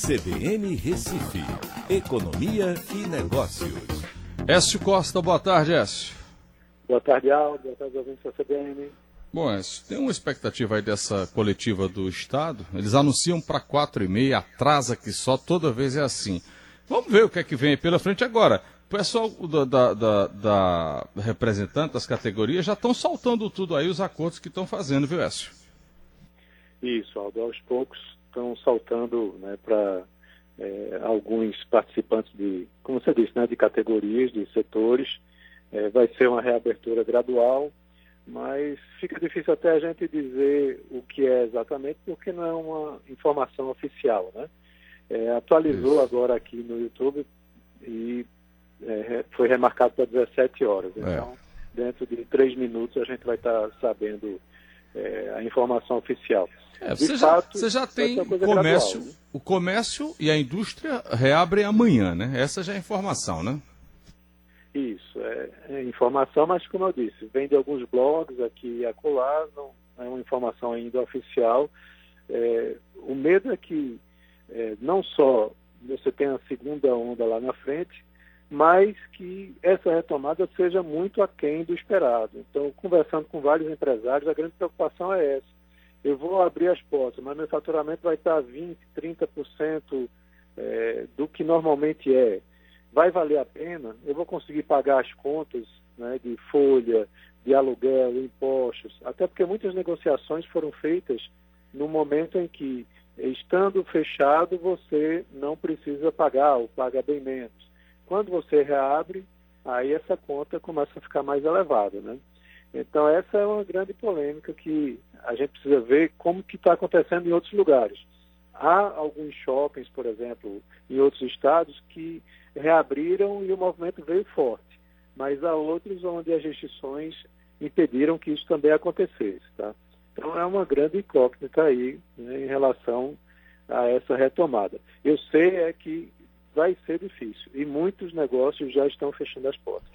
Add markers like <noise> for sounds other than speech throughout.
CBN Recife, Economia e Negócios. Écio Costa, boa tarde, Écio. Boa tarde, Aldo. Boa tarde, ouvintes da CBN. Bom, Écio, tem uma expectativa aí dessa coletiva do Estado? Eles anunciam para quatro e meia, atrasa que só, toda vez é assim. Vamos ver o que é que vem aí pela frente agora. O pessoal da, da, da, da representante das categorias já estão soltando tudo aí, os acordos que estão fazendo, viu, Écio? Isso, Aldo. Aos poucos estão saltando né, para é, alguns participantes de, como você disse, né, de categorias, de setores. É, vai ser uma reabertura gradual, mas fica difícil até a gente dizer o que é exatamente, porque não é uma informação oficial. Né? É, atualizou Isso. agora aqui no YouTube e é, foi remarcado para 17 horas. É. Então, dentro de três minutos, a gente vai estar sabendo é, a informação oficial. É, você, já, você, já, tem o comércio, gradual, né? o comércio e a indústria reabrem amanhã, né? Essa já é informação, né? Isso, é, é, informação, mas como eu disse, vem de alguns blogs aqui e acolá, não é uma informação ainda oficial. É, o medo é que é, não só você tenha a segunda onda lá na frente, mas que essa retomada seja muito aquém do esperado. Então, conversando com vários empresários, a grande preocupação é essa eu vou abrir as portas, mas meu faturamento vai estar 20%, 30% é, do que normalmente é. Vai valer a pena? Eu vou conseguir pagar as contas né, de folha, de aluguel, impostos, até porque muitas negociações foram feitas no momento em que, estando fechado, você não precisa pagar ou paga bem menos. Quando você reabre, aí essa conta começa a ficar mais elevada, né? Então essa é uma grande polêmica que a gente precisa ver como que está acontecendo em outros lugares. Há alguns shoppings, por exemplo, em outros estados que reabriram e o movimento veio forte, mas há outros onde as restrições impediram que isso também acontecesse, tá? Então é uma grande incógnita aí né, em relação a essa retomada. Eu sei é que vai ser difícil e muitos negócios já estão fechando as portas.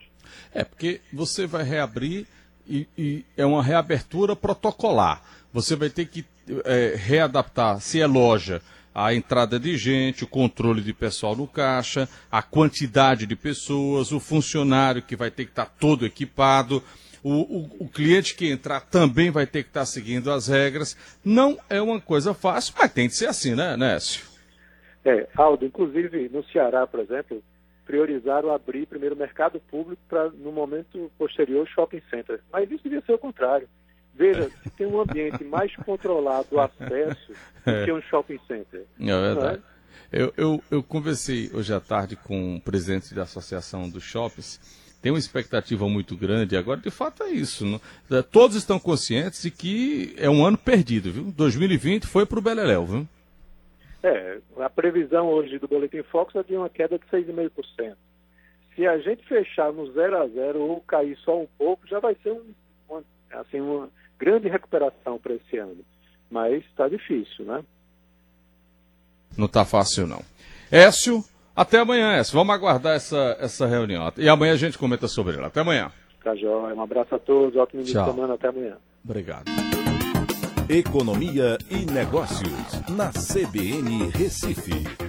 É porque você vai reabrir e, e é uma reabertura protocolar. Você vai ter que é, readaptar, se é loja, a entrada de gente, o controle de pessoal no caixa, a quantidade de pessoas, o funcionário que vai ter que estar todo equipado, o, o, o cliente que entrar também vai ter que estar seguindo as regras. Não é uma coisa fácil, mas tem que ser assim, né, Nécio? É, Aldo, inclusive no Ceará, por exemplo, priorizaram abrir primeiro o mercado público para, no momento posterior, shopping center. Mas isso devia ser o contrário. Veja, se tem um ambiente <laughs> mais controlado o acesso do que um shopping center. É verdade. É? Eu, eu, eu conversei hoje à tarde com o presidente da Associação dos Shoppings. Tem uma expectativa muito grande. Agora, de fato, é isso. Não? É, todos estão conscientes de que é um ano perdido, viu? 2020 foi para o Beleléu, viu? É, a previsão hoje do Boletim Fox é de uma queda de 6,5%. Se a gente fechar no 0 a 0 ou cair só um pouco, já vai ser um, uma, assim, uma grande recuperação para esse ano. Mas está difícil, né? Não está fácil, não. Écio, até amanhã, Écio. Vamos aguardar essa, essa reunião. E amanhã a gente comenta sobre ela. Até amanhã. Tá joia. Um abraço a todos. Ótimo dia de semana. Até amanhã. Obrigado. Economia e Negócios, na CBN Recife.